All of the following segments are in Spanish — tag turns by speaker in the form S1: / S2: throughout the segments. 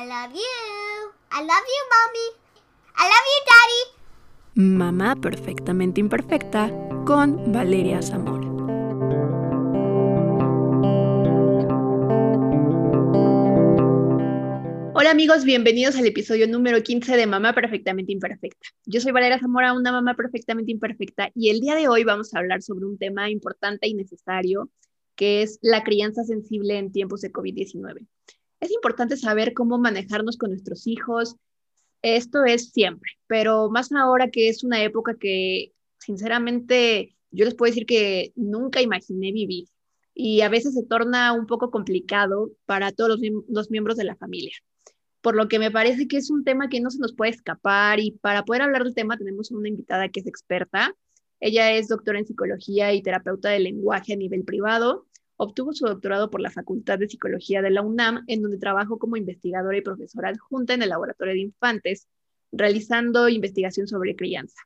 S1: I love you. I love you, mommy. I love you, daddy.
S2: Mamá perfectamente imperfecta con Valeria Zamora.
S3: Hola amigos, bienvenidos al episodio número 15 de Mamá Perfectamente Imperfecta. Yo soy Valeria Zamora, una mamá perfectamente imperfecta, y el día de hoy vamos a hablar sobre un tema importante y necesario, que es la crianza sensible en tiempos de COVID-19. Es importante saber cómo manejarnos con nuestros hijos. Esto es siempre, pero más ahora que es una época que, sinceramente, yo les puedo decir que nunca imaginé vivir y a veces se torna un poco complicado para todos los, miembros de la familia por lo que me parece que es un tema que no se nos puede escapar y para poder hablar del tema tenemos una invitada que es experta. Ella es doctora en psicología y terapeuta de lenguaje a nivel privado. Obtuvo su doctorado por la Facultad de Psicología de la UNAM, en donde trabajó como investigadora y profesora adjunta en el Laboratorio de Infantes, realizando investigación sobre crianza,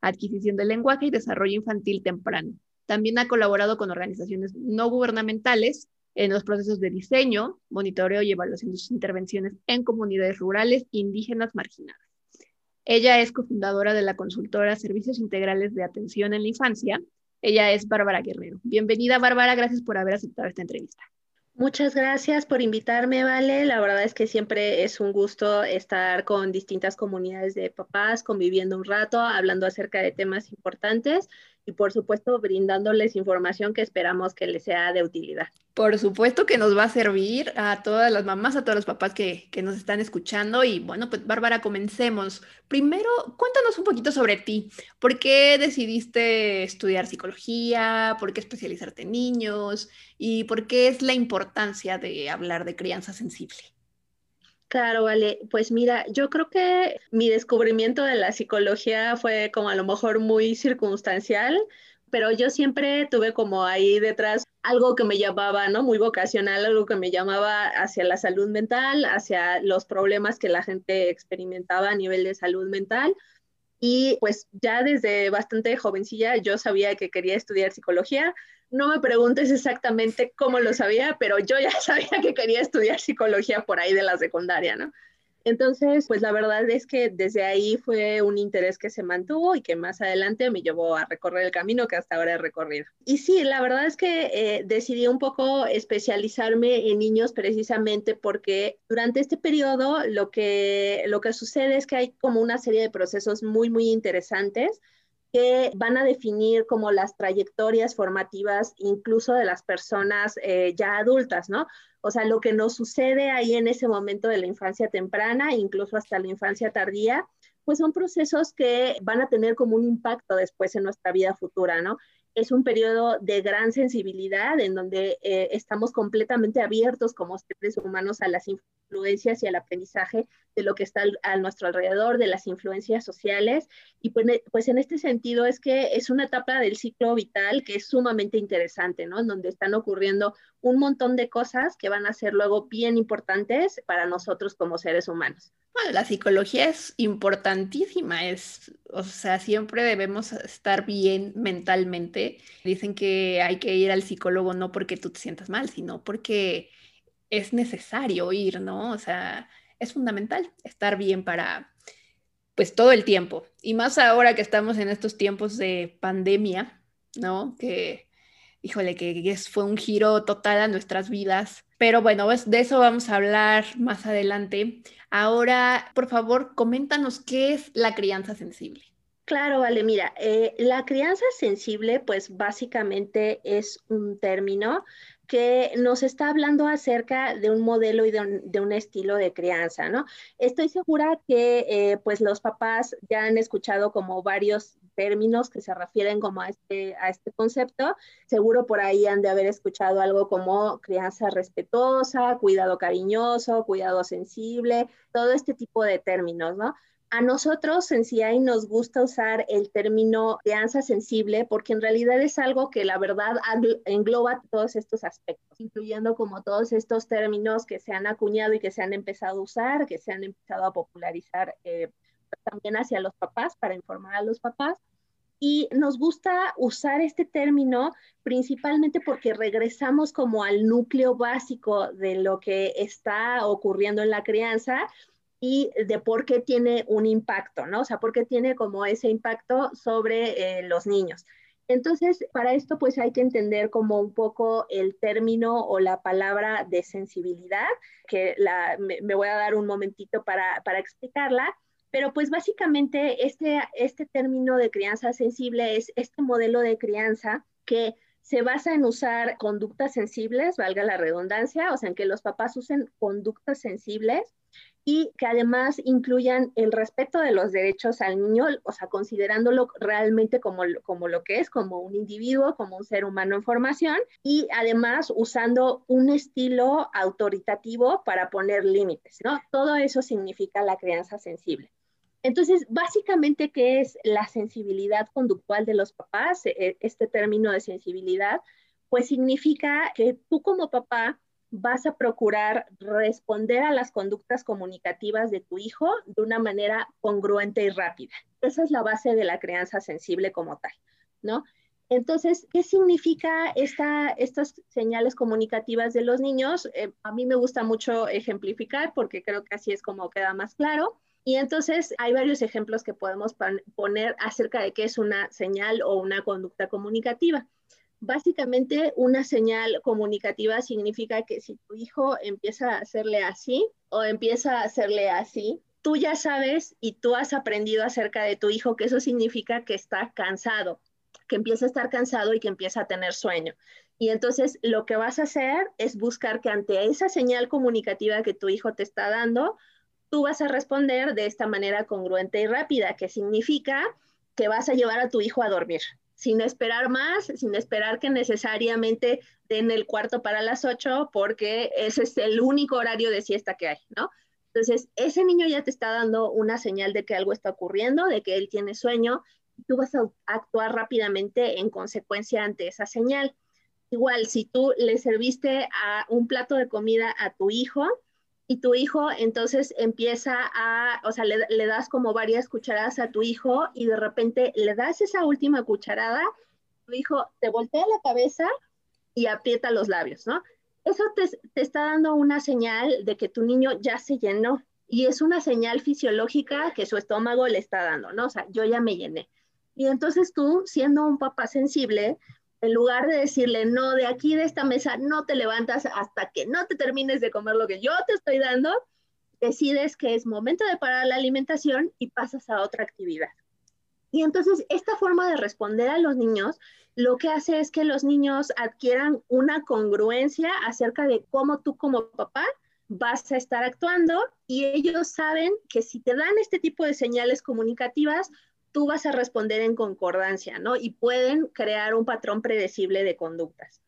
S3: adquisición del lenguaje y desarrollo infantil temprano. También ha colaborado con organizaciones no gubernamentales en los procesos de diseño, monitoreo y evaluación de sus intervenciones en comunidades rurales indígenas marginadas. Ella es cofundadora de la consultora Servicios Integrales de Atención en la Infancia. Ella es Bárbara Guerrero. Bienvenida, Bárbara. Gracias por haber aceptado esta entrevista.
S4: Muchas gracias por invitarme, Vale. La verdad es que siempre es un gusto estar con distintas comunidades de papás, conviviendo un rato, hablando acerca de temas importantes y por supuesto brindándoles información que esperamos que les sea de utilidad.
S3: Por supuesto que nos va a servir a todas las mamás, a todos los papás que, que, nos están escuchando. Y bueno, pues Bárbara, comencemos. Primero, cuéntanos un poquito sobre ti. ¿Por qué decidiste estudiar psicología? ¿Por qué especializarte en niños? ¿Y por qué es la importancia de hablar de crianza sensible?
S4: Claro, vale. Pues mira, yo creo que mi descubrimiento de la psicología fue como a lo mejor muy circunstancial, pero yo siempre tuve como ahí detrás algo que me llamaba, ¿no? Muy vocacional, algo que me llamaba hacia la salud mental, hacia los problemas que la gente experimentaba a nivel de salud mental. Y pues ya desde bastante jovencilla yo sabía que quería estudiar psicología. No me preguntes exactamente cómo lo sabía, pero yo ya sabía que quería estudiar psicología por ahí de la secundaria, ¿no? Entonces, pues la verdad es que desde ahí fue un interés que se mantuvo y que más adelante me llevó a recorrer el camino que hasta ahora he recorrido. Y sí, la verdad es que eh, decidí un poco especializarme en niños precisamente porque durante este periodo lo que, lo que sucede es que hay como una serie de procesos muy, muy interesantes que van a definir como las trayectorias formativas incluso de las personas eh, ya adultas, ¿no? O sea, lo que nos sucede ahí en ese momento de la infancia temprana, incluso hasta la infancia tardía, pues son procesos que van a tener como un impacto después en nuestra vida futura, ¿no? Es un periodo de gran sensibilidad en donde eh, estamos completamente abiertos como seres humanos a las influencias y al aprendizaje de lo que está a nuestro alrededor, de las influencias sociales. Y pues, pues, en este sentido es que es una etapa del ciclo vital que es sumamente interesante, ¿no? En donde están ocurriendo un montón de cosas que van a ser luego bien importantes para nosotros como seres humanos.
S3: Bueno, la psicología es importantísima, es, o sea, siempre debemos estar bien mentalmente. Dicen que hay que ir al psicólogo no porque tú te sientas mal, sino porque es necesario ir, ¿no? O sea, es fundamental estar bien para, pues, todo el tiempo. Y más ahora que estamos en estos tiempos de pandemia, ¿no? Que, híjole, que fue un giro total a nuestras vidas. Pero bueno, de eso vamos a hablar más adelante. Ahora, por favor, coméntanos qué es la crianza sensible.
S4: Claro, vale, mira, eh, la crianza sensible, pues básicamente es un término que nos está hablando acerca de un modelo y de un, estilo de crianza, ¿no? Estoy segura que eh, pues los papás ya han escuchado como varios términos que se refieren como a este, a este concepto. Seguro por ahí han de haber escuchado algo como crianza respetuosa, cuidado cariñoso, cuidado sensible, todo este tipo de términos, ¿no? A nosotros en CIAI nos gusta usar el término crianza sensible porque en realidad es algo que la verdad engloba todos estos aspectos, incluyendo como todos estos términos que se han acuñado y que se han empezado a usar, que se han empezado a popularizar eh, también hacia los papás para informar a los papás. Y nos gusta usar este término principalmente porque regresamos como al núcleo básico de lo que está ocurriendo en la crianza y de por qué tiene un impacto, ¿no? O sea, por qué tiene como ese impacto sobre eh, los niños. Entonces, para esto pues hay que entender como un poco el término o la palabra de sensibilidad, que la, me, voy a dar un momentito para, para explicarla. Pero pues básicamente este, este término de crianza sensible es este modelo de crianza que se basa en usar conductas sensibles, valga la redundancia, o sea, en que los papás usen conductas sensibles y que además incluyan el respeto de los derechos al niño, o sea, considerándolo realmente como, como lo que es, como un individuo, como un ser humano en formación, y además usando un estilo autoritativo para poner límites, ¿no? Todo eso significa la crianza sensible. Entonces, básicamente, ¿qué es la sensibilidad conductual de los papás? E, este término de sensibilidad, pues significa que tú como papá vas a procurar responder a las conductas comunicativas de tu hijo de una manera congruente y rápida. Esa es la base de la crianza sensible como tal, ¿no? Entonces, ¿qué significa esta, estas señales comunicativas de los niños? Eh, a mí me gusta mucho ejemplificar porque creo que así es como queda más claro. Y entonces hay varios ejemplos que podemos poner acerca de qué es una señal o una conducta comunicativa. Básicamente, una señal comunicativa significa que si tu hijo empieza a hacerle así o empieza a hacerle así, tú ya sabes y tú has aprendido acerca de tu hijo que eso significa que está cansado, que empieza a estar cansado y que empieza a tener sueño. Y entonces lo que vas a hacer es buscar que ante esa señal comunicativa que tu hijo te está dando, tú vas a responder de esta manera congruente y rápida, que significa que vas a llevar a tu hijo a dormir, sin esperar más, sin esperar que necesariamente den el cuarto para las ocho, porque ese es el único horario de siesta que hay, ¿no? Entonces, ese niño ya te está dando una señal de que algo está ocurriendo, de que él tiene sueño, y tú vas a actuar rápidamente en consecuencia ante esa señal. Igual, si tú le serviste un plato de comida a tu hijo, y tu hijo entonces empieza a, o sea, le, das como varias cucharadas a tu hijo y de repente le das esa última cucharada, tu hijo te voltea la cabeza y aprieta los labios, ¿no? Eso te, te está dando una señal de que tu niño ya se llenó y es una señal fisiológica que su estómago le está dando, ¿no? O sea, yo ya me llené. Y entonces tú, siendo un papá sensible, en lugar de decirle, no, de aquí de esta mesa no te levantas hasta que no te termines de comer lo que yo te estoy dando, decides que es momento de parar la alimentación y pasas a otra actividad. Y entonces esta forma de responder a los niños lo que hace es que los niños adquieran una congruencia acerca de cómo tú como papá vas a estar actuando y ellos saben que si te dan este tipo de señales comunicativas, tú vas a responder en concordancia, ¿no? Y pueden crear un patrón predecible de conductas.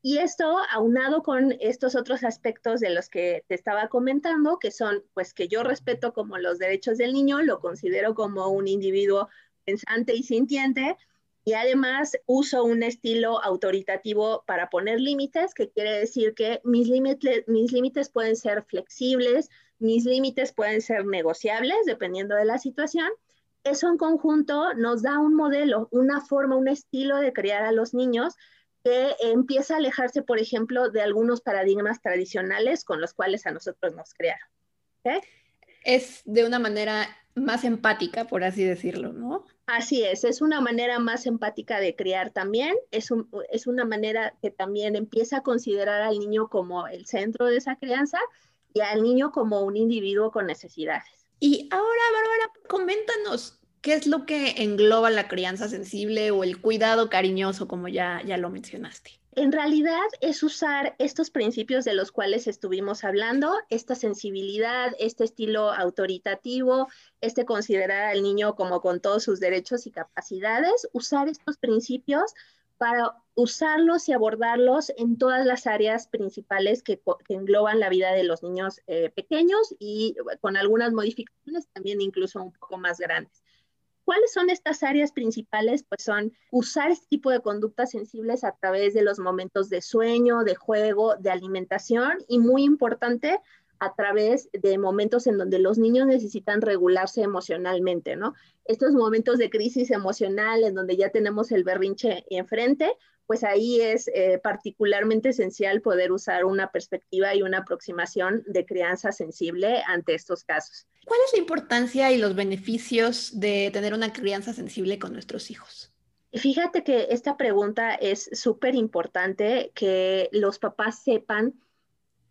S4: Y esto, aunado con estos otros aspectos de los que te estaba comentando, que son, pues, que yo respeto como los derechos del niño, lo considero como un individuo pensante y sintiente, y además uso un estilo autoritativo para poner límites, que quiere decir que mis límites, mis límites pueden ser flexibles, mis límites pueden ser negociables, dependiendo de la situación, eso en conjunto nos da un modelo, una forma, un estilo de criar a los niños que empieza a alejarse, por ejemplo, de algunos paradigmas tradicionales con los cuales a nosotros nos crearon.
S3: Es de una manera más empática, por así decirlo, ¿no?
S4: Así es, es una manera más empática de criar también, es, es una manera que también empieza a considerar al niño como el centro de esa crianza y al niño como un individuo con necesidades.
S3: Y ahora, Bárbara, coméntanos, ¿qué es lo que engloba la crianza sensible o el cuidado cariñoso, como ya, ya lo mencionaste?
S4: En realidad es usar estos principios de los cuales estuvimos hablando, esta sensibilidad, este estilo autoritativo, este considerar al niño como con todos sus derechos y capacidades, usar estos principios para usarlos y abordarlos en todas las áreas principales que, engloban la vida de los niños eh, pequeños y con algunas modificaciones también incluso un poco más grandes. ¿Cuáles son estas áreas principales? Pues son usar este tipo de conductas sensibles a través de los momentos de sueño, de juego, de alimentación y muy importante, a través de momentos en donde los niños necesitan regularse emocionalmente, ¿no? Estos momentos de crisis emocional en donde ya tenemos el berrinche enfrente, pues ahí es eh, particularmente esencial poder usar una perspectiva y una aproximación de crianza sensible ante estos casos.
S3: ¿Cuál es la importancia y los beneficios de tener una crianza sensible con nuestros hijos?
S4: Fíjate que esta pregunta es súper importante que los papás sepan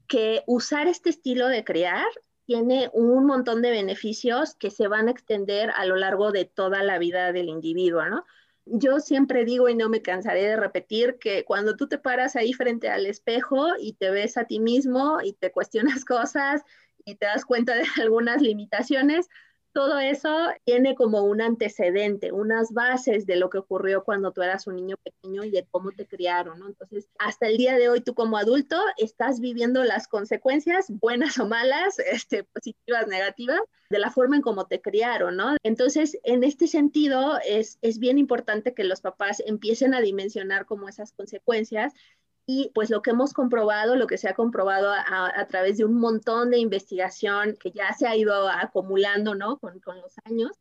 S4: que usar este estilo de criar tiene un montón de beneficios que se van a extender a lo largo de toda la vida del individuo, ¿no? Yo siempre digo y no me cansaré de repetir que cuando tú te paras ahí frente al espejo y te ves a ti mismo y te cuestionas cosas y te das cuenta de algunas limitaciones, todo eso tiene como un antecedente, unas bases de lo que ocurrió cuando tú eras un niño pequeño y de cómo te criaron, ¿no? Entonces, hasta el día de hoy tú como adulto estás viviendo las consecuencias, buenas o malas, este, positivas, negativas, de la forma en cómo te criaron, ¿no? Entonces, en este sentido, es, es bien importante que los papás empiecen a dimensionar como esas consecuencias y pues lo que hemos comprobado, lo que se ha comprobado a, través de un montón de investigación que ya se ha ido acumulando, ¿no? Con, con los años,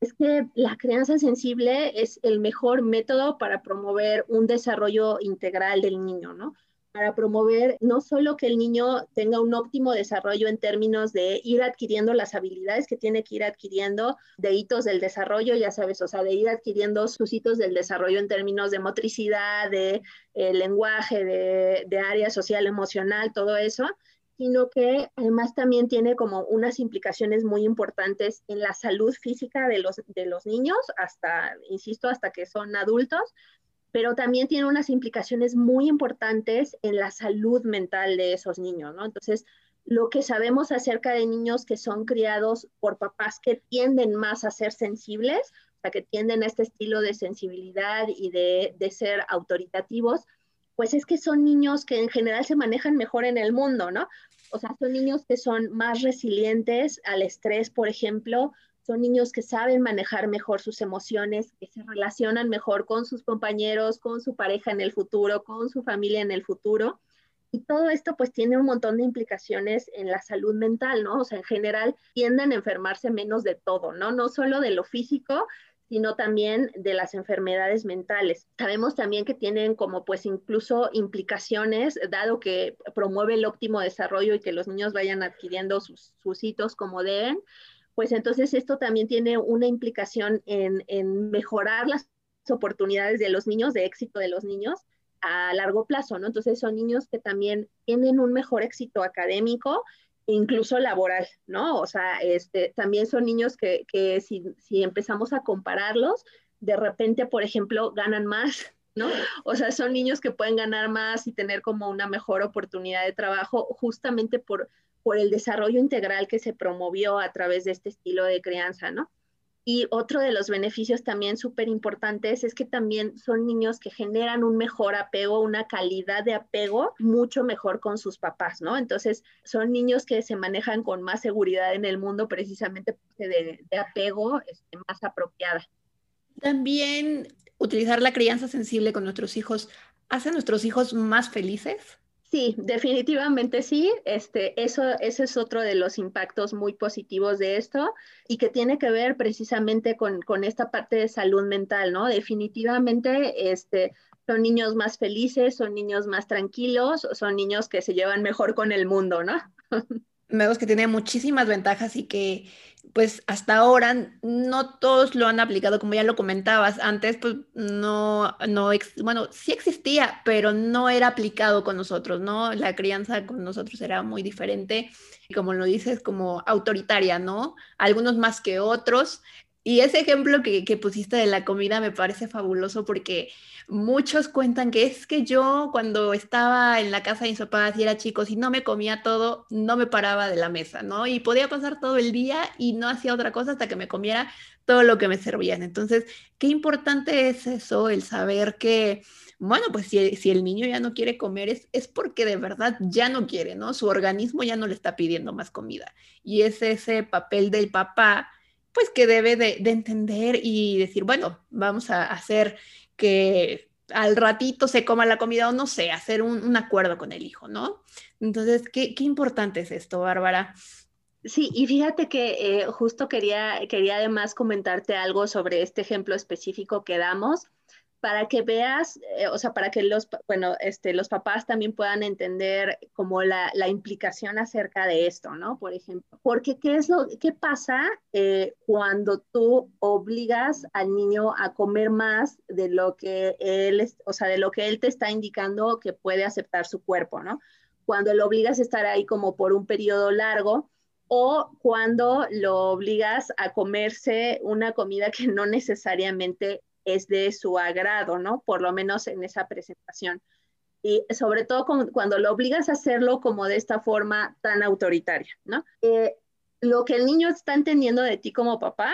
S4: es que la crianza sensible es el mejor método para promover un desarrollo integral del niño, ¿no? Para promover no solo que el niño tenga un óptimo desarrollo en términos de ir adquiriendo las habilidades que tiene que ir adquiriendo de hitos del desarrollo, ya sabes, o sea, de ir adquiriendo sus hitos del desarrollo en términos de motricidad, de eh, lenguaje, de, de área social, emocional, todo eso, sino que además también tiene como unas implicaciones muy importantes en la salud física de los, de los niños, hasta, insisto, hasta que son adultos, pero también tiene unas implicaciones muy importantes en la salud mental de esos niños, ¿no? Entonces, lo que sabemos acerca de niños que son criados por papás que tienden más a ser sensibles, o sea, que tienden a este estilo de sensibilidad y de, de ser autoritativos, pues es que son niños que en general se manejan mejor en el mundo, ¿no? O sea, son niños que son más resilientes al estrés, por ejemplo, son niños que saben manejar mejor sus emociones, que se relacionan mejor con sus compañeros, con su pareja en el futuro, con su familia en el futuro. Y todo esto pues tiene un montón de implicaciones en la salud mental, ¿no? O sea, en general tienden a enfermarse menos de todo, ¿no? No solo de lo físico, sino también de las enfermedades mentales. Sabemos también que tienen como pues incluso implicaciones, dado que promueve el óptimo desarrollo y que los niños vayan adquiriendo sus, sus hitos como deben, pues entonces esto también tiene una implicación en, mejorar las oportunidades de los niños, de éxito de los niños a largo plazo, ¿no? Entonces son niños que también tienen un mejor éxito académico incluso laboral, ¿no? O sea, este, también son niños que, si, si, empezamos a compararlos, de repente, por ejemplo, ganan más, ¿no? O sea, son niños que pueden ganar más y tener como una mejor oportunidad de trabajo justamente por, por el desarrollo integral que se promovió a través de este estilo de crianza, ¿no? Y otro de los beneficios también súper importantes es que también son niños que generan un mejor apego, una calidad de apego mucho mejor con sus papás, ¿no? Entonces, son niños que se manejan con más seguridad en el mundo precisamente de, de apego este, más apropiada.
S3: También utilizar la crianza sensible con nuestros hijos hace a nuestros hijos más felices.
S4: Sí, definitivamente sí. Este, eso, ese es otro de los impactos muy positivos de esto y que tiene que ver precisamente con, con esta parte de salud mental, ¿no? Definitivamente, este, son niños más felices, son niños más tranquilos, son niños que se llevan mejor con el mundo, ¿no?
S3: Vemos que tiene muchísimas ventajas y que pues hasta ahora no todos lo han aplicado, como ya lo comentabas, antes pues no, no, bueno, sí existía, pero no era aplicado con nosotros, ¿no? La crianza con nosotros era muy diferente, y como lo dices, como autoritaria, ¿no? Algunos más que otros, y ese ejemplo que, pusiste de la comida me parece fabuloso porque muchos cuentan que es que yo cuando estaba en la casa de mis papás y era chico, si no me comía todo, no me paraba de la mesa, ¿no? Y podía pasar todo el día y no hacía otra cosa hasta que me comiera todo lo que me servían. Entonces, qué importante es eso, el saber que, bueno, pues si, si el niño ya no quiere comer es, es porque de verdad ya no quiere, ¿no? Su organismo ya no le está pidiendo más comida. Y es ese papel del papá pues que debe de, entender y decir, bueno, vamos a hacer que al ratito se coma la comida o no sé, hacer un, acuerdo con el hijo, ¿no? Entonces, ¿qué, qué importante es esto, Bárbara?
S4: Sí, y fíjate que eh, justo quería, quería además comentarte algo sobre este ejemplo específico que damos para que veas, eh, o sea, para que los, bueno, este, los papás también puedan entender como la, la, implicación acerca de esto, ¿no? Por ejemplo, porque ¿qué es lo, qué pasa eh, cuando tú obligas al niño a comer más de lo que él, o sea, de lo que él te está indicando que puede aceptar su cuerpo, ¿no? Cuando lo obligas a estar ahí como por un periodo largo, o cuando lo obligas a comerse una comida que no necesariamente es de su agrado, ¿no? Por lo menos en esa presentación. Y sobre todo cuando lo obligas a hacerlo como de esta forma tan autoritaria, ¿no? Eh, lo que el niño está entendiendo de ti como papá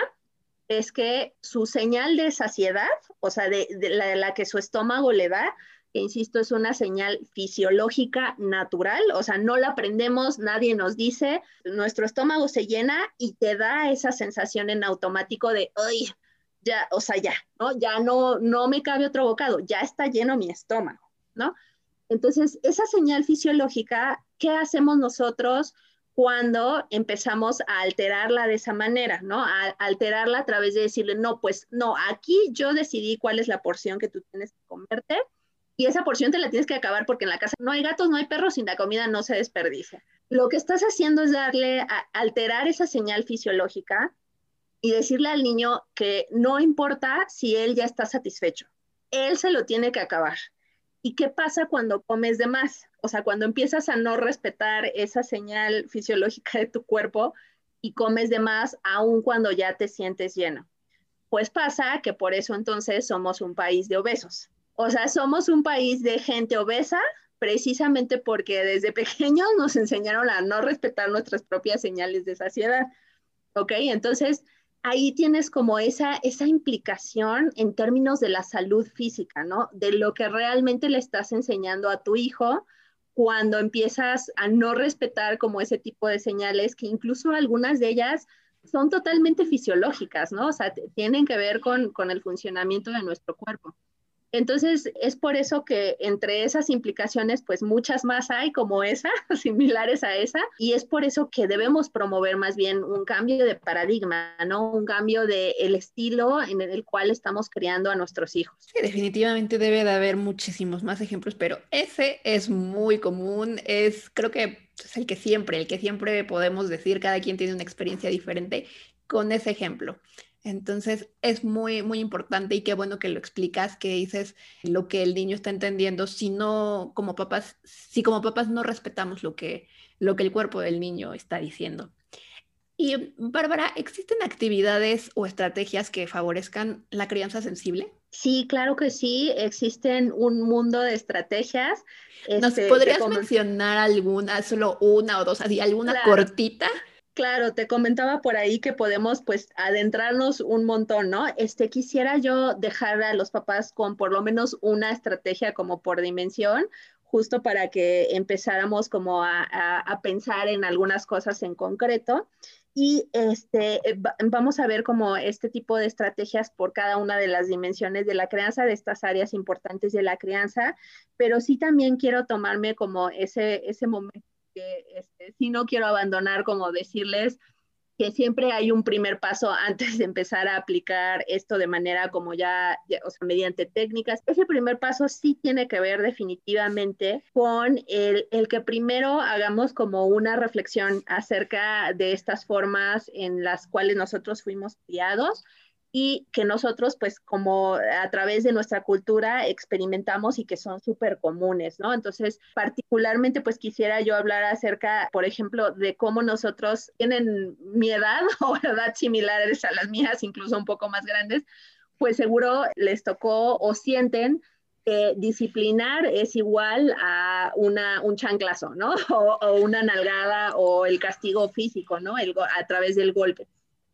S4: es que su señal de saciedad, o sea, de, la, que su estómago le da, que insisto, es una señal fisiológica natural, o sea, no la aprendemos, nadie nos dice, nuestro estómago se llena y te da esa sensación en automático de, ¡ay! Ya, o sea, ya, ¿no? Ya no, no me cabe otro bocado, ya está lleno mi estómago, ¿no? Entonces, esa señal fisiológica, ¿qué hacemos nosotros cuando empezamos a alterarla de esa manera, ¿no? A alterarla a través de decirle, no, pues no, aquí yo decidí cuál es la porción que tú tienes que comerte y esa porción te la tienes que acabar porque en la casa no hay gatos, no hay perros y la comida no se desperdicia. Lo que estás haciendo es darle, a alterar esa señal fisiológica y decirle al niño que no importa si él ya está satisfecho, él se lo tiene que acabar. ¿Y qué pasa cuando comes de más? O sea, cuando empiezas a no respetar esa señal fisiológica de tu cuerpo y comes de más aun cuando ya te sientes lleno. Pues pasa que por eso entonces somos un país de obesos. O sea, somos un país de gente obesa precisamente porque desde pequeños nos enseñaron a no respetar nuestras propias señales de saciedad. ¿Ok? Entonces, ahí tienes como esa, esa implicación en términos de la salud física, ¿no? De lo que realmente le estás enseñando a tu hijo cuando empiezas a no respetar como ese tipo de señales, que incluso algunas de ellas son totalmente fisiológicas, ¿no? O sea, tienen que ver con, con el funcionamiento de nuestro cuerpo. Entonces, es por eso que entre esas implicaciones, pues muchas más hay como esa, similares a esa, y es por eso que debemos promover más bien un cambio de paradigma, ¿no? Un cambio del el estilo en el cual estamos criando a nuestros hijos.
S3: Sí, definitivamente debe de haber muchísimos más ejemplos, pero ese es muy común, es creo que es el que siempre, el que siempre podemos decir, cada quien tiene una experiencia diferente con ese ejemplo. Entonces es muy, muy importante y qué bueno que lo explicas, que dices lo que el niño está entendiendo, si no, como papás, si como papás no respetamos lo que, lo que el cuerpo del niño está diciendo. Y Bárbara, ¿existen actividades o estrategias que favorezcan la crianza sensible?
S4: Sí, claro que sí, existen un mundo de estrategias.
S3: ¿Nos este, podrías mencionar alguna, solo una o dos, así, alguna cortita?
S4: Claro, te comentaba por ahí que podemos pues adentrarnos un montón, ¿no? Este, quisiera yo dejar a los papás con por lo menos una estrategia como por dimensión, justo para que empezáramos como a, a, pensar en algunas cosas en concreto. Y este, vamos a ver como este tipo de estrategias por cada una de las dimensiones de la crianza, de estas áreas importantes de la crianza, pero sí también quiero tomarme como ese, ese momento que este, si no quiero abandonar como decirles que siempre hay un primer paso antes de empezar a aplicar esto de manera como ya, o sea, mediante técnicas. Ese primer paso sí tiene que ver definitivamente con el, el, que primero hagamos como una reflexión acerca de estas formas en las cuales nosotros fuimos criados y que nosotros pues como a través de nuestra cultura experimentamos y que son súper comunes, ¿no? Entonces, particularmente pues quisiera yo hablar acerca, por ejemplo, de cómo nosotros tienen mi edad o edad similares a las mías, incluso un poco más grandes, pues seguro les tocó o sienten que disciplinar es igual a una, un chanclazo, ¿no? O, una nalgada o el castigo físico, ¿no? El, a través del golpe.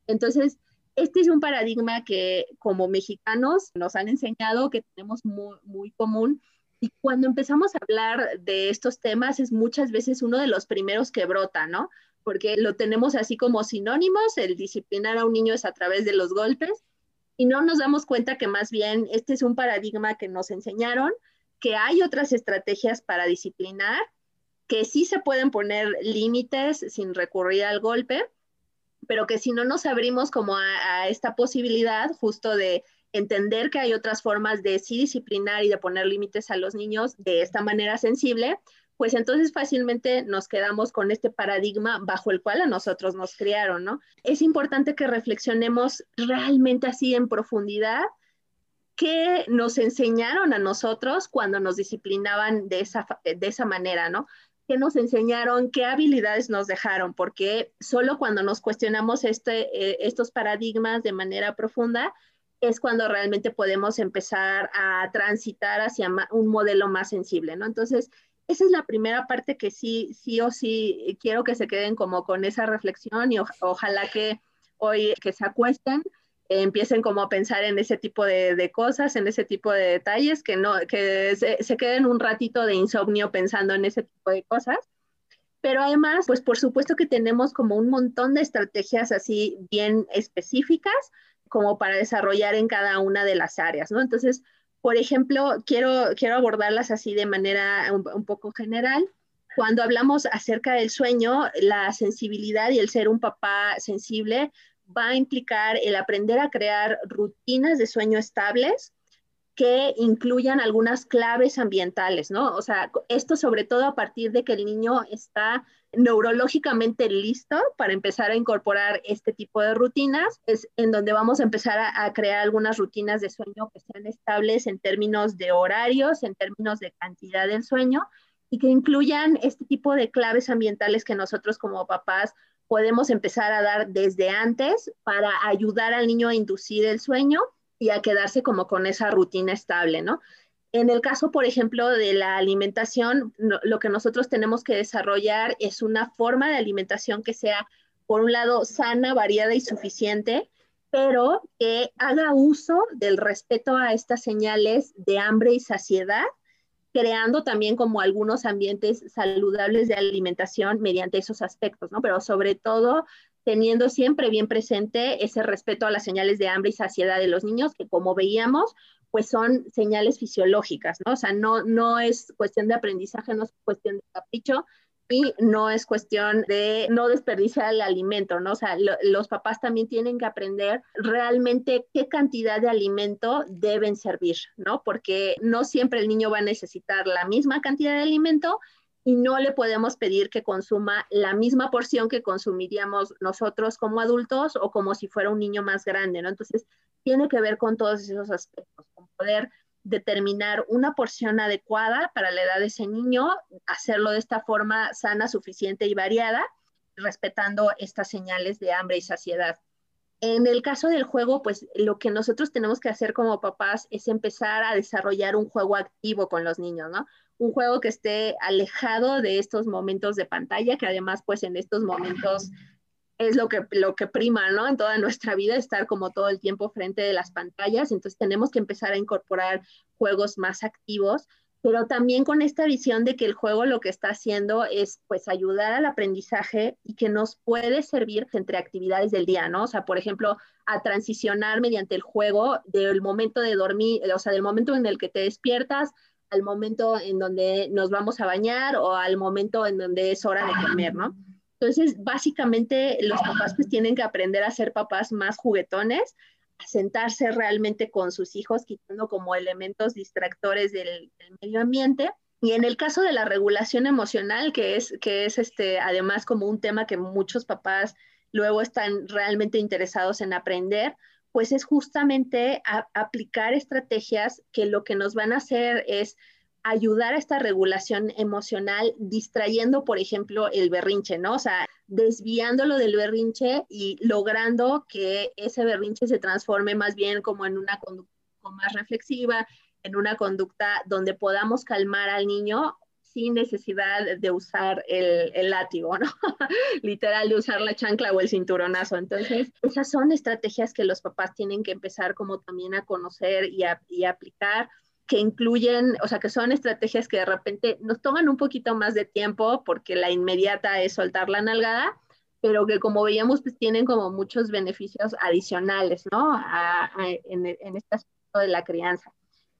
S4: Entonces, este es un paradigma que como mexicanos nos han enseñado que tenemos muy, común. Y cuando empezamos a hablar de estos temas es muchas veces uno de los primeros que brota, ¿no? Porque lo tenemos así como sinónimos, el disciplinar a un niño es a través de los golpes, y no nos damos cuenta que más bien este es un paradigma que nos enseñaron, que hay otras estrategias para disciplinar, que sí se pueden poner límites sin recurrir al golpe, pero que si no nos abrimos como a, esta posibilidad justo de entender que hay otras formas de sí disciplinar y de poner límites a los niños de esta manera sensible, pues entonces fácilmente nos quedamos con este paradigma bajo el cual a nosotros nos criaron, ¿no? Es importante que reflexionemos realmente así en profundidad qué nos enseñaron a nosotros cuando nos disciplinaban de esa, de esa manera, ¿no? ¿Qué nos enseñaron? ¿Qué habilidades nos dejaron? Porque solo cuando nos cuestionamos este, eh, estos paradigmas de manera profunda, es cuando realmente podemos empezar a transitar hacia un modelo más sensible, ¿no? Entonces, esa es la primera parte que sí, sí o sí quiero que se queden como con esa reflexión y ojalá que hoy que se acuesten empiecen como a pensar en ese tipo de, cosas, en ese tipo de detalles, que no, que se, se, queden un ratito de insomnio pensando en ese tipo de cosas. Pero además, pues por supuesto que tenemos como un montón de estrategias así bien específicas como para desarrollar en cada una de las áreas, ¿no? Entonces, por ejemplo, quiero, quiero abordarlas así de manera un, poco general. Cuando hablamos acerca del sueño, la sensibilidad y el ser un papá sensible va a implicar el aprender a crear rutinas de sueño estables que incluyan algunas claves ambientales, ¿no? O sea, esto sobre todo a partir de que el niño está neurológicamente listo para empezar a incorporar este tipo de rutinas, es en donde vamos a empezar a, crear algunas rutinas de sueño que sean estables en términos de horarios, en términos de cantidad del sueño y que incluyan este tipo de claves ambientales que nosotros como papás podemos empezar a dar desde antes para ayudar al niño a inducir el sueño y a quedarse como con esa rutina estable, ¿no? En el caso, por ejemplo, de la alimentación, lo que nosotros tenemos que desarrollar es una forma de alimentación que sea, por un lado, sana, variada y suficiente, pero que haga uso del respeto a estas señales de hambre y saciedad, creando también como algunos ambientes saludables de alimentación mediante esos aspectos, ¿no? Pero sobre todo teniendo siempre bien presente ese respeto a las señales de hambre y saciedad de los niños, que como veíamos, pues son señales fisiológicas, ¿no? O sea, no, no es cuestión de aprendizaje, no es cuestión de capricho y no es cuestión de no desperdiciar el alimento, ¿no? O sea, los papás también tienen que aprender realmente qué cantidad de alimento deben servir, ¿no? Porque no siempre el niño va a necesitar la misma cantidad de alimento y no le podemos pedir que consuma la misma porción que consumiríamos nosotros como adultos o como si fuera un niño más grande, ¿no? Entonces, tiene que ver con todos esos aspectos, con poder determinar una porción adecuada para la edad de ese niño, hacerlo de esta forma sana, suficiente y variada, respetando estas señales de hambre y saciedad. En el caso del juego, pues lo que nosotros tenemos que hacer como papás es empezar a desarrollar un juego activo con los niños, ¿no? Un juego que esté alejado de estos momentos de pantalla, que además, pues en estos momentos es lo que, lo que prima, ¿no? En toda nuestra vida, estar como todo el tiempo frente de las pantallas. Entonces tenemos que empezar a incorporar juegos más activos, pero también con esta visión de que el juego lo que está haciendo es pues ayudar al aprendizaje y que nos puede servir entre actividades del día, ¿no? O sea, por ejemplo, a transicionar mediante el juego del momento de dormir, o sea, del momento en el que te despiertas al momento en donde nos vamos a bañar o al momento en donde es hora de comer. Entonces, básicamente los papás pues tienen que aprender a ser papás más juguetones, a sentarse realmente con sus hijos, quitando como elementos distractores del, medio ambiente. Y en el caso de la regulación emocional, que es, que es este, además como un tema que muchos papás luego están realmente interesados en aprender, pues es justamente aplicar estrategias que lo que nos van a hacer es ayudar a esta regulación emocional distrayendo, por ejemplo, el berrinche, ¿no? O sea, desviándolo del berrinche y logrando que ese berrinche se transforme más bien como en una conducta más reflexiva, en una conducta donde podamos calmar al niño sin necesidad de usar el, látigo, ¿no? Literal, de usar la chancla o el cinturonazo. Entonces, esas son estrategias que los papás tienen que empezar como también a conocer y a, y a aplicar que incluyen, o sea, que son estrategias que de repente nos toman un poquito más de tiempo porque la inmediata es soltar la nalgada, pero que como veíamos, pues tienen como muchos beneficios adicionales, ¿no? en, en este aspecto de la crianza.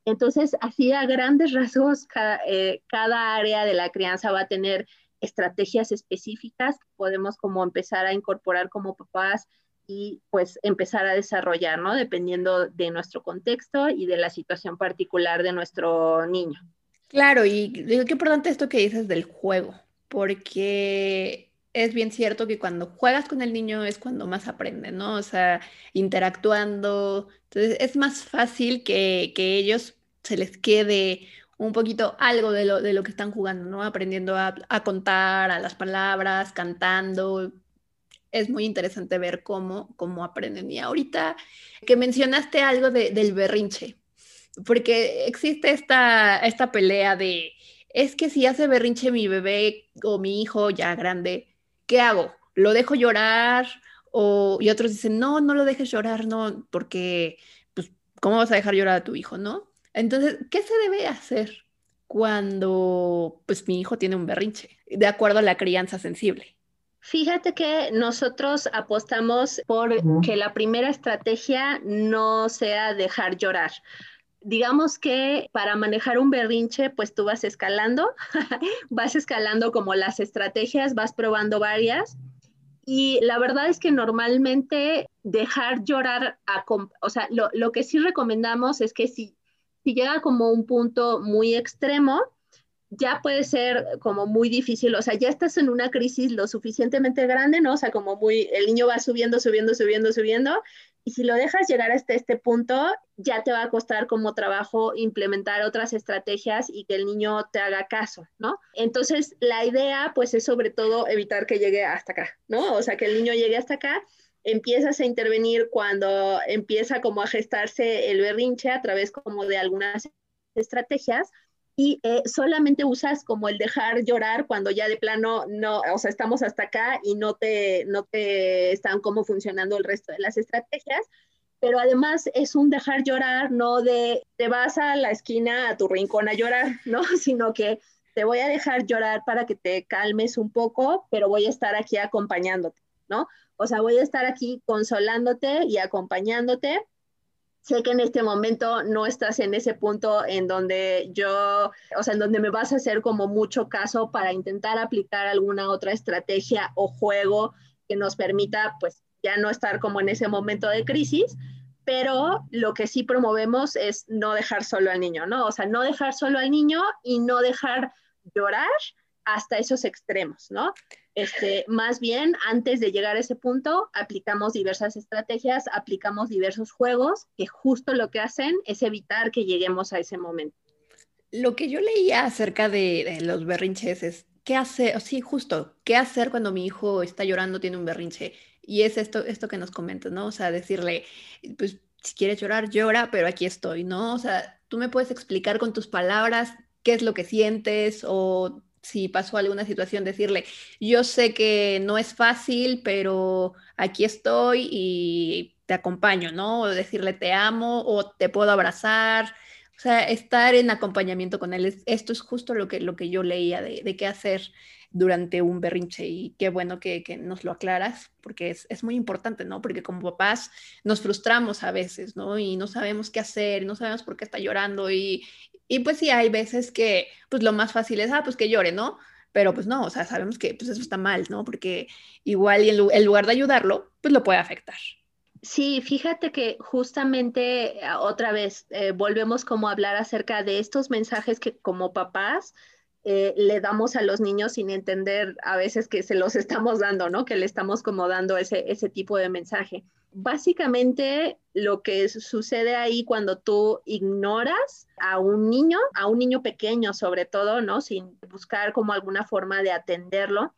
S4: Entonces, así a grandes rasgos, cada, eh, cada, área de la crianza va a tener estrategias específicas que podemos como empezar a incorporar como papás y pues empezar a desarrollar, ¿no? Dependiendo de nuestro contexto y de la situación particular de nuestro niño.
S3: Claro, y qué importante esto que dices del juego, porque es bien cierto que cuando juegas con el niño es cuando más aprende, ¿no? O sea, interactuando. Entonces es más fácil que, que ellos se les quede un poquito algo de lo, de lo que están jugando, ¿no? Aprendiendo a, contar, a las palabras, cantando. Es muy interesante ver cómo, cómo aprenden. Y ahorita que mencionaste algo del berrinche, porque existe esta, esta pelea de, es que si hace berrinche mi bebé o mi hijo ya grande, ¿qué hago? ¿Lo dejo llorar? O, y otros dicen, no, no lo dejes llorar, no, porque, pues, ¿cómo vas a dejar llorar a tu hijo, no? Entonces, ¿qué se debe hacer cuando pues mi hijo tiene un berrinche, de acuerdo a la crianza sensible?
S4: Fíjate que nosotros apostamos por que la primera estrategia no sea dejar llorar. Digamos que para manejar un berrinche, pues tú vas escalando, vas escalando como las estrategias, vas probando varias. Y la verdad es que normalmente dejar llorar, a, o sea, lo, lo que sí recomendamos es que si si llega como un punto muy extremo, ya puede ser como muy difícil, o sea, ya estás en una crisis lo suficientemente grande, ¿no? O sea, como muy, el niño va subiendo, subiendo, subiendo, subiendo, y si lo dejas llegar hasta este punto, ya te va a costar como trabajo implementar otras estrategias y que el niño te haga caso, ¿no? Entonces, la idea, pues, es sobre todo evitar que llegue hasta acá, ¿no? O sea, que el niño llegue hasta acá empiezas a intervenir cuando empieza como a gestarse el berrinche a través como de algunas estrategias y eh, solamente usas como el dejar llorar cuando ya de plano no, o sea, estamos hasta acá y no te, no te están como funcionando el resto de las estrategias, pero además es un dejar llorar, no de te vas a la esquina, a tu rincón a llorar, ¿no? Sino que te voy a dejar llorar para que te calmes un poco, pero voy a estar aquí acompañándote, ¿no? O sea, voy a estar aquí consolándote y acompañándote. Sé que en este momento no estás en ese punto en donde yo, o sea, en donde me vas a hacer como mucho caso para intentar aplicar alguna otra estrategia o juego que nos permita, pues, ya no estar como en ese momento de crisis, pero lo que sí promovemos es no dejar solo al niño, ¿no? O sea, no dejar solo al niño y no dejar llorar hasta esos extremos, ¿no? Este, más bien, antes de llegar a ese punto, aplicamos diversas estrategias, aplicamos diversos juegos que justo lo que hacen es evitar que lleguemos a ese momento.
S3: Lo que yo leía acerca de, los berrinches es, ¿qué hacer? Sí, justo, ¿qué hacer cuando mi hijo está llorando, tiene un berrinche? Y es esto, esto que nos comentas, ¿no? O sea, decirle, pues, si quieres llorar, llora, pero aquí estoy, ¿no? O sea, tú me puedes explicar con tus palabras qué es lo que sientes o si pasó alguna situación, decirle, yo sé que no es fácil, pero aquí estoy y te acompaño, ¿no? O decirle te amo o te puedo abrazar. O sea, estar en acompañamiento con él. Esto es justo lo que, lo que yo leía de, qué hacer durante un berrinche y qué bueno que, nos lo aclaras porque es, es, muy importante, ¿no? Porque como papás nos frustramos a veces, ¿no? Y no sabemos qué hacer, no sabemos por qué está llorando y, y pues sí, hay veces que pues lo más fácil es, ah, pues que llore, ¿no? Pero pues no, o sea, sabemos que pues eso está mal, ¿no? Porque igual y en, lugar de ayudarlo, pues lo puede afectar.
S4: Sí, fíjate que justamente ah, otra vez eh, volvemos como a hablar acerca de estos mensajes que como papás eh, le damos a los niños sin entender a veces que se los estamos dando, ¿no? Que le estamos como dando ese, ese tipo de mensaje básicamente lo que sucede ahí cuando tú ignoras a un niño, a un niño pequeño sobre todo, ¿no? Sin buscar como alguna forma de atenderlo,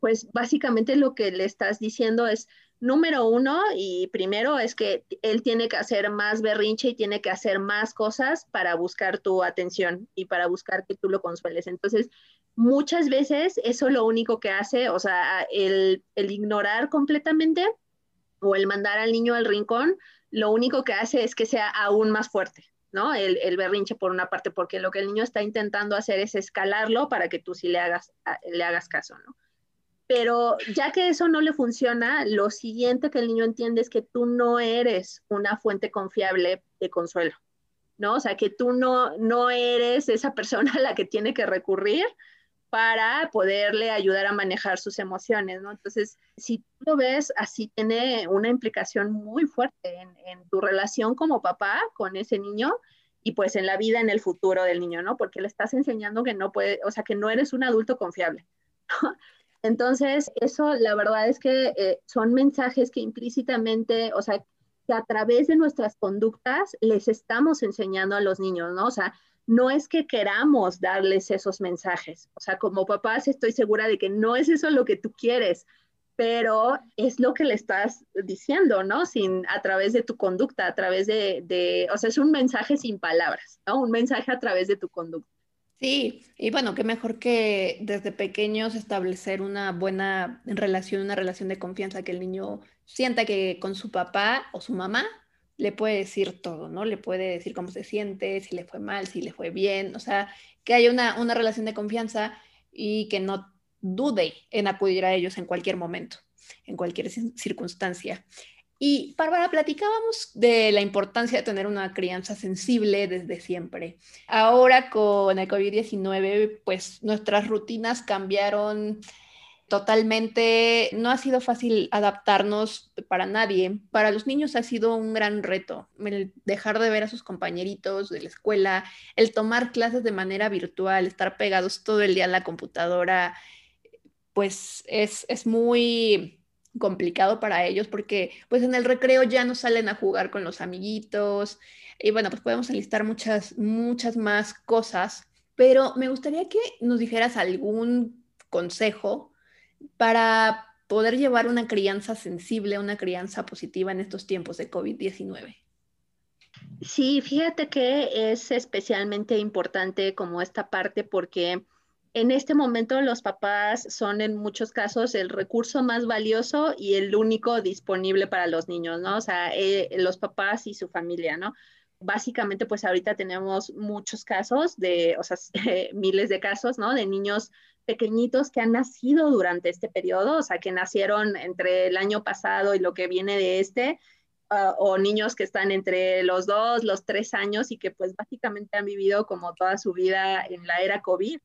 S4: pues básicamente lo que le estás diciendo es, número uno y primero es que él tiene que hacer más berrinche y tiene que hacer más cosas para buscar tu atención y para buscar que tú lo consueles. Entonces, muchas veces eso lo único que hace, o sea, el, el ignorar completamente o el mandar al niño al rincón, lo único que hace es que sea aún más fuerte, ¿no? El, el, berrinche por una parte, porque lo que el niño está intentando hacer es escalarlo para que tú sí le hagas, le hagas caso, ¿no? Pero ya que eso no le funciona, lo siguiente que el niño entiende es que tú no eres una fuente confiable de consuelo, ¿no? O sea, que tú no, no eres esa persona a la que tiene que recurrir para poderle ayudar a manejar sus emociones, ¿no? Entonces, si tú lo ves así, tiene una implicación muy fuerte en, tu relación como papá con ese niño y pues en la vida, en el futuro del niño, ¿no? Porque le estás enseñando que no puede, o sea, que no eres un adulto confiable. Entonces, eso la verdad es que eh, son mensajes que implícitamente, o sea, que a través de nuestras conductas les estamos enseñando a los niños, ¿no? O sea, no es que queramos darles esos mensajes. O sea, como papás estoy segura de que no es eso lo que tú quieres, pero es lo que le estás diciendo, ¿no? Sin, a través de tu conducta, a través de, de, o sea, es un mensaje sin palabras, ¿no? Un mensaje a través de tu conducta.
S3: Sí, y bueno, qué mejor que desde pequeños establecer una buena relación, una relación de confianza, que el niño sienta que con su papá o su mamá le puede decir todo, ¿no? Le puede decir cómo se siente, si le fue mal, si le fue bien, o sea, que haya una, una relación de confianza y que no dude en acudir a ellos en cualquier momento, en cualquier circunstancia. Y Bárbara, platicábamos de la importancia de tener una crianza sensible desde siempre. Ahora con el COVID-19, pues nuestras rutinas cambiaron totalmente, no ha sido fácil adaptarnos para nadie. Para los niños ha sido un gran reto el dejar de ver a sus compañeritos de la escuela, el tomar clases de manera virtual, estar pegados todo el día a la computadora, pues es, es muy complicado para ellos porque pues en el recreo ya no salen a jugar con los amiguitos y bueno, pues podemos enlistar muchas, muchas más cosas, pero me gustaría que nos dijeras algún consejo para poder llevar una crianza sensible, una crianza positiva en estos tiempos de COVID-19?
S4: Sí, fíjate que es especialmente importante como esta parte porque en este momento los papás son en muchos casos el recurso más valioso y el único disponible para los niños, ¿no? O sea, eh, los papás y su familia, ¿no? Básicamente, pues ahorita tenemos muchos casos de, o sea, miles de casos, ¿no? De niños pequeñitos que han nacido durante este periodo, o sea, que nacieron entre el año pasado y lo que viene de este, uh, o niños que están entre los dos, los tres años y que pues básicamente han vivido como toda su vida en la era COVID.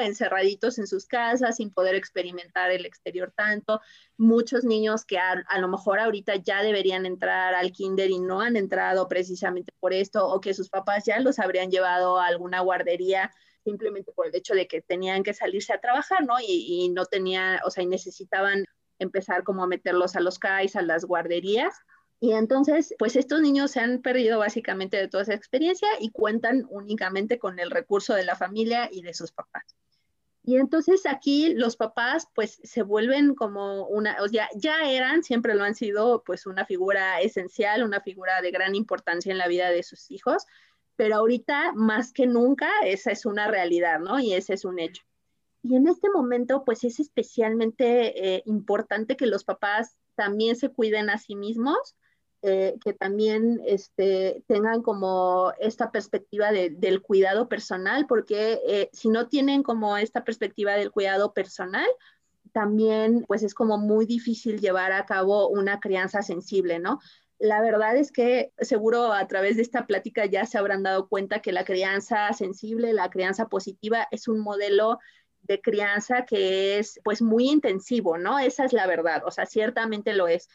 S4: Encerraditos en sus casas sin poder experimentar el exterior tanto. Muchos niños que a, a, lo mejor ahorita ya deberían entrar al kinder y no han entrado precisamente por esto o que sus papás ya los habrían llevado a alguna guardería simplemente por el hecho de que tenían que salirse a trabajar, ¿no? Y, no tenía, o sea, y necesitaban empezar como a meterlos a los CAIs, a las guarderías. Y entonces, pues estos niños se han perdido básicamente de toda esa experiencia y cuentan únicamente con el recurso de la familia y de sus papás. Y entonces aquí los papás pues se vuelven como una, o sea, ya eran, siempre lo han sido, pues una figura esencial, una figura de gran importancia en la vida de sus hijos, pero ahorita más que nunca esa es una realidad, ¿no? Y ese es un hecho. Y en este momento, pues es especialmente eh, importante que los papás también se cuiden a sí mismos, eh, que también este, tengan como esta perspectiva de, del cuidado personal, porque eh, si no tienen como esta perspectiva del cuidado personal, también pues es como muy difícil llevar a cabo una crianza sensible, ¿no? la verdad es que seguro a través de esta plática ya se habrán dado cuenta que la crianza sensible, la crianza positiva es un modelo de crianza que es pues muy intensivo, ¿no? Esa es la verdad, o sea, ciertamente lo es.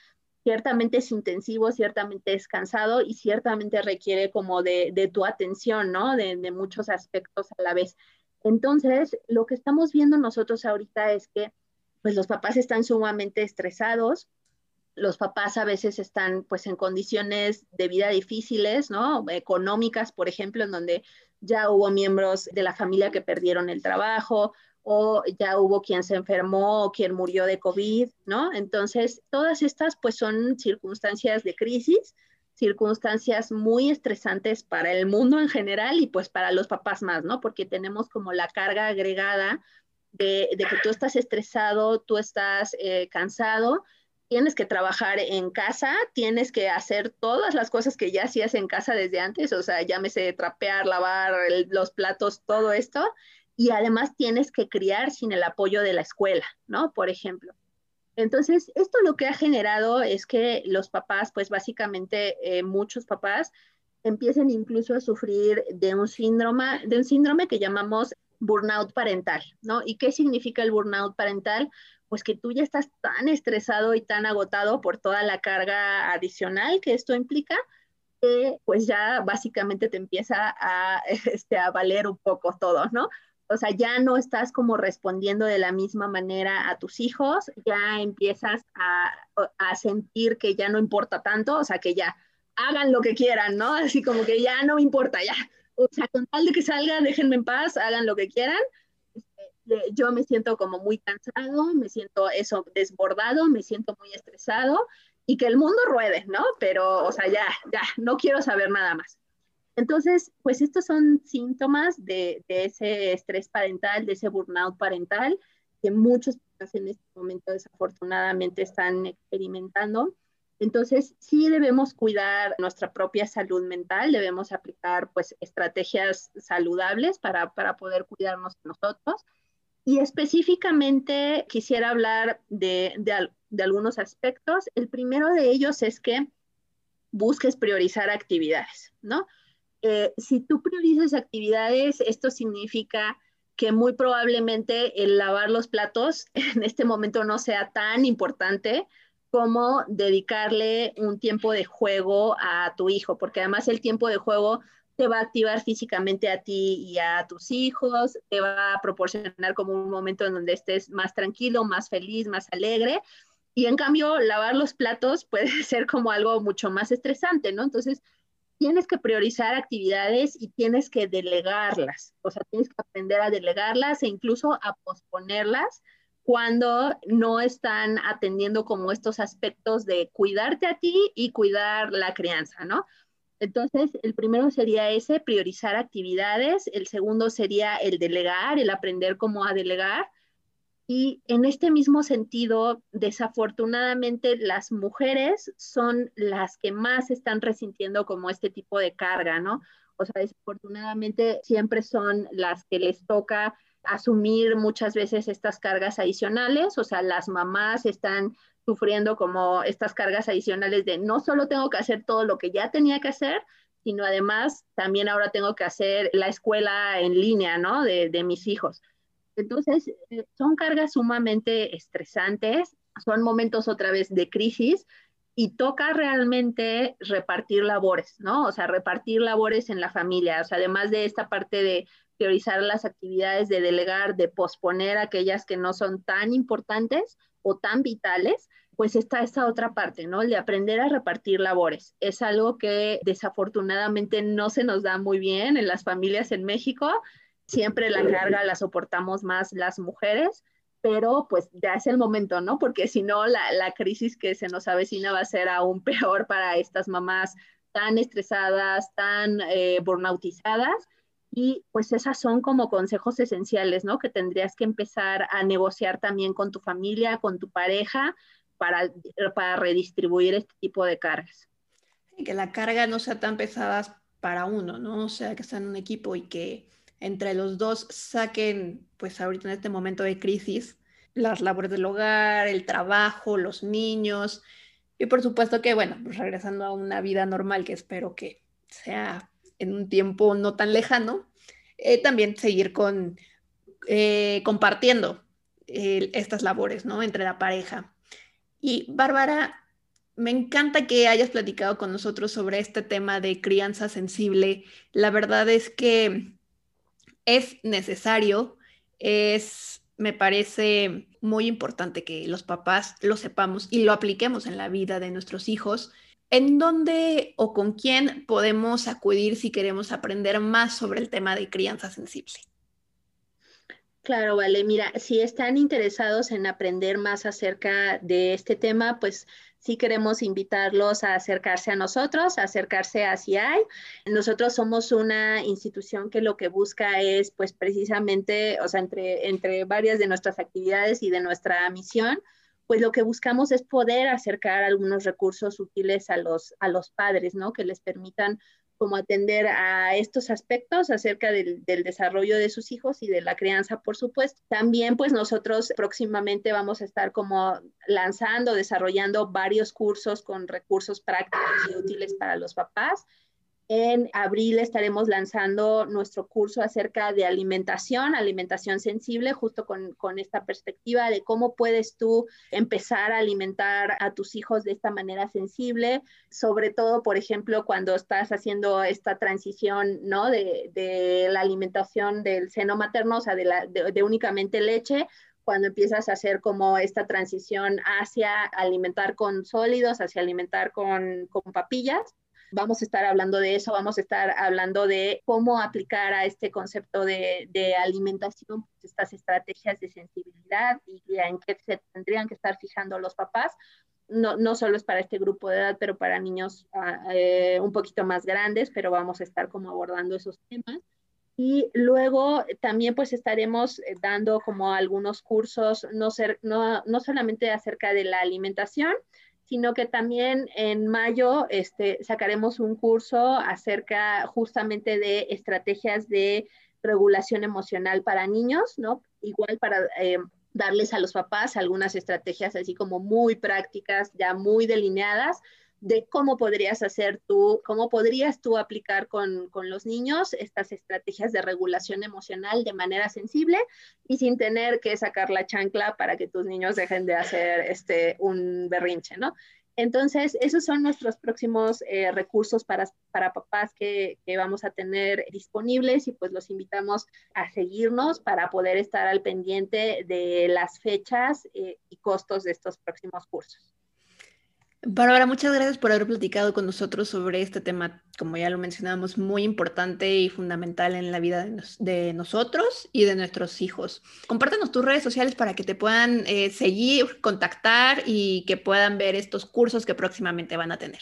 S4: Ciertamente es intensivo, ciertamente es cansado y ciertamente requiere como de, tu atención, ¿no? De, de muchos aspectos a la vez. Entonces, lo que estamos viendo nosotros ahorita es que pues los papás están sumamente estresados, los papás a veces están pues en condiciones de vida difíciles, ¿no? Económicas, por ejemplo, en donde ya hubo miembros de la familia que perdieron el trabajo o ya hubo quien se enfermó o quien murió de COVID, ¿no? Entonces, todas estas pues son circunstancias de crisis, circunstancias muy estresantes para el mundo en general y pues para los papás más, ¿no? Porque tenemos como la carga agregada de, que tú estás estresado, tú estás eh, cansado tienes que trabajar en casa, tienes que hacer todas las cosas que ya hacías en casa desde antes, o sea, llámese trapear, lavar los platos, todo esto, y además tienes que criar sin el apoyo de la escuela, ¿no? Por ejemplo. Entonces, esto lo que ha generado es que los papás, pues básicamente eh, muchos papás, empiecen incluso a sufrir de un síndrome, de un síndrome que llamamos burnout parental, ¿no? ¿Y qué significa el burnout parental? Pues que tú ya estás tan estresado y tan agotado por toda la carga adicional que esto implica, que pues ya básicamente te empieza a, este, a valer un poco todo, ¿no? O sea, ya no estás como respondiendo de la misma manera a tus hijos, ya empiezas a, a sentir que ya no importa tanto, o sea, que ya hagan lo que quieran, ¿no? Así como que ya no me importa, ya. O sea, con tal de que salgan, déjenme en paz, hagan lo que quieran. Este, yo me siento como muy cansado, me siento eso desbordado, me siento muy estresado y que el mundo ruede, ¿no? Pero, o sea, ya, ya, no quiero saber nada más. Entonces, pues estos son síntomas de, de ese estrés parental, de ese burnout parental que muchos en este momento desafortunadamente están experimentando. Entonces, sí debemos cuidar nuestra propia salud mental, debemos aplicar pues estrategias saludables para, poder cuidarnos nosotros. Y específicamente quisiera hablar de, algunos aspectos. El primero de ellos es que busques priorizar actividades, ¿no? Eh, si tú priorizas actividades, esto significa que muy probablemente el lavar los platos en este momento no sea tan importante cómo dedicarle un tiempo de juego a tu hijo, porque además el tiempo de juego te va a activar físicamente a ti y a tus hijos, te va a proporcionar como un momento en donde estés más tranquilo, más feliz, más alegre. Y en cambio, lavar los platos puede ser como algo mucho más estresante, ¿no? Entonces, tienes que priorizar actividades y tienes que delegarlas, o sea, tienes que aprender a delegarlas e incluso a posponerlas cuando no están atendiendo como estos aspectos de cuidarte a ti y cuidar la crianza, ¿no? Entonces, el primero sería ese, priorizar actividades, el segundo sería el delegar, el aprender cómo a delegar. Y en este mismo sentido, desafortunadamente, las mujeres son las que más están resintiendo como este tipo de carga, ¿no? O sea, desafortunadamente siempre son las que les toca asumir muchas veces estas cargas adicionales, o sea, las mamás están sufriendo como estas cargas adicionales de no solo tengo que hacer todo lo que ya tenía que hacer, sino además también ahora tengo que hacer la escuela en línea, ¿no? De, de mis hijos. Entonces, eh, son cargas sumamente estresantes, son momentos otra vez de crisis y toca realmente repartir labores, ¿no? O sea, repartir labores en la familia, o sea, además de esta parte de priorizar las actividades, de delegar, de posponer aquellas que no son tan importantes o tan vitales, pues está esta otra parte, ¿no? El de aprender a repartir labores. Es algo que desafortunadamente no se nos da muy bien en las familias en México. Siempre la carga la soportamos más las mujeres, pero pues ya es el momento, ¿no? Porque si no, la, la crisis que se nos avecina va a ser aún peor para estas mamás tan estresadas, tan eh, burnoutizadas y pues esas son como consejos esenciales, ¿no? Que tendrías que empezar a negociar también con tu familia, con tu pareja, para, para redistribuir este tipo de cargas.
S3: Y que la carga no sea tan pesada para uno, ¿no? O sea, que sean en un equipo y que entre los dos saquen, pues ahorita en este momento de crisis, las labores del hogar, el trabajo, los niños, y por supuesto que, bueno, pues regresando a una vida normal, que espero que sea en un tiempo no tan lejano, eh, también seguir con, eh, compartiendo estas labores, ¿no? Entre la pareja. Y Bárbara, me encanta que hayas platicado con nosotros sobre este tema de crianza sensible. La verdad es que es necesario, es, me parece muy importante que los papás lo sepamos y lo apliquemos en la vida de nuestros hijos ¿En dónde o con quién podemos acudir si queremos aprender más sobre el tema de crianza sensible?
S4: Claro, vale. Mira, si están interesados en aprender más acerca de este tema, pues sí queremos invitarlos a acercarse a nosotros, a acercarse a CII. Nosotros somos una institución que lo que busca es, pues precisamente, o sea, entre, entre varias de nuestras actividades y de nuestra misión, pues lo que buscamos es poder acercar algunos recursos útiles a los, a los padres, ¿no? Que les permitan como atender a estos aspectos acerca del, del, desarrollo de sus hijos y de la crianza, por supuesto. También pues nosotros próximamente vamos a estar como lanzando, desarrollando varios cursos con recursos prácticos y útiles para los papás en abril estaremos lanzando nuestro curso acerca de alimentación, alimentación sensible, justo con, esta perspectiva de cómo puedes tú empezar a alimentar a tus hijos de esta manera sensible, sobre todo, por ejemplo, cuando estás haciendo esta transición, ¿no? De, la alimentación del seno materno, o sea, de, únicamente leche, cuando empiezas a hacer como esta transición hacia alimentar con sólidos, hacia alimentar con, con papillas Vamos a estar hablando de eso, vamos a estar hablando de cómo aplicar a este concepto de, alimentación pues, estas estrategias de sensibilidad y en qué se tendrían que estar fijando los papás. No, no solo es para este grupo de edad, pero para niños ah, eh, un poquito más grandes, pero vamos a estar como abordando esos temas. Y luego también pues estaremos eh, dando como algunos cursos, no, ser, no, no solamente acerca de la alimentación, sino que también en mayo este, sacaremos un curso acerca justamente de estrategias de regulación emocional para niños, ¿no? Igual para eh, darles a los papás algunas estrategias así como muy prácticas, ya muy delineadas, de cómo podrías hacer tú, cómo podrías tú aplicar con, con, los niños estas estrategias de regulación emocional de manera sensible y sin tener que sacar la chancla para que tus niños dejen de hacer este, un berrinche, ¿no? Entonces, esos son nuestros próximos eh, recursos para, para papás que, que, vamos a tener disponibles y pues los invitamos a seguirnos para poder estar al pendiente de las fechas eh, y costos de estos próximos cursos.
S3: Bárbara, muchas gracias por haber platicado con nosotros sobre este tema, como ya lo mencionábamos, muy importante y fundamental en la vida de, nosotros y de nuestros hijos. Compártanos tus redes sociales para que te puedan eh, seguir, contactar y que puedan ver estos cursos que próximamente van a tener.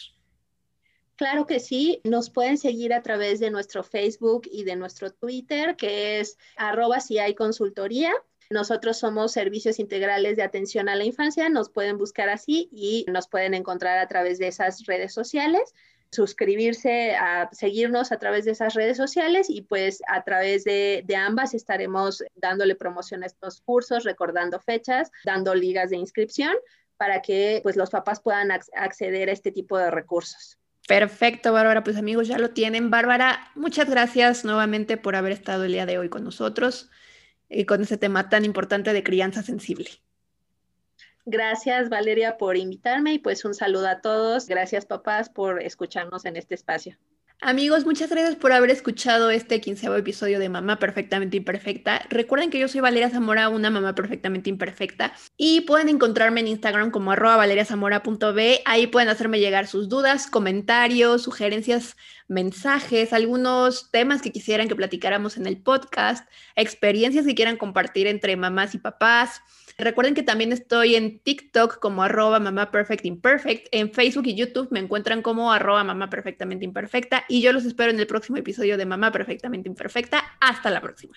S4: Claro que sí, nos pueden seguir a través de nuestro Facebook y de nuestro Twitter, que es arroba si hay consultoría. Nosotros somos servicios integrales de atención a la infancia, nos pueden buscar así y nos pueden encontrar a través de esas redes sociales suscribirse, a seguirnos a través de esas redes sociales y pues a través de, ambas estaremos dándole promoción a estos cursos, recordando fechas, dando ligas de inscripción para que pues los papás puedan acceder a este tipo de recursos.
S3: Perfecto, Bárbara. Pues amigos, ya lo tienen. Bárbara, muchas gracias nuevamente por haber estado el día de hoy con nosotros y con ese tema tan importante de crianza sensible.
S4: Gracias Valeria por invitarme y pues un saludo a todos. Gracias papás por escucharnos en este espacio.
S3: Amigos, muchas gracias por haber escuchado este quinceavo episodio de Mamá Perfectamente Imperfecta. Recuerden que yo soy Valeria Zamora, una mamá perfectamente imperfecta, y pueden encontrarme en Instagram como arroba valeriazamora.b. Ahí pueden hacerme llegar sus dudas, comentarios, sugerencias, mensajes, algunos temas que quisieran que platicáramos en el podcast, experiencias que quieran compartir entre mamás y papás Recuerden que también estoy en TikTok como arroba mamá perfect imperfect. En Facebook y YouTube me encuentran como arroba mamá perfectamente imperfecta. Y yo los espero en el próximo episodio de Mamá Perfectamente Imperfecta. Hasta la próxima.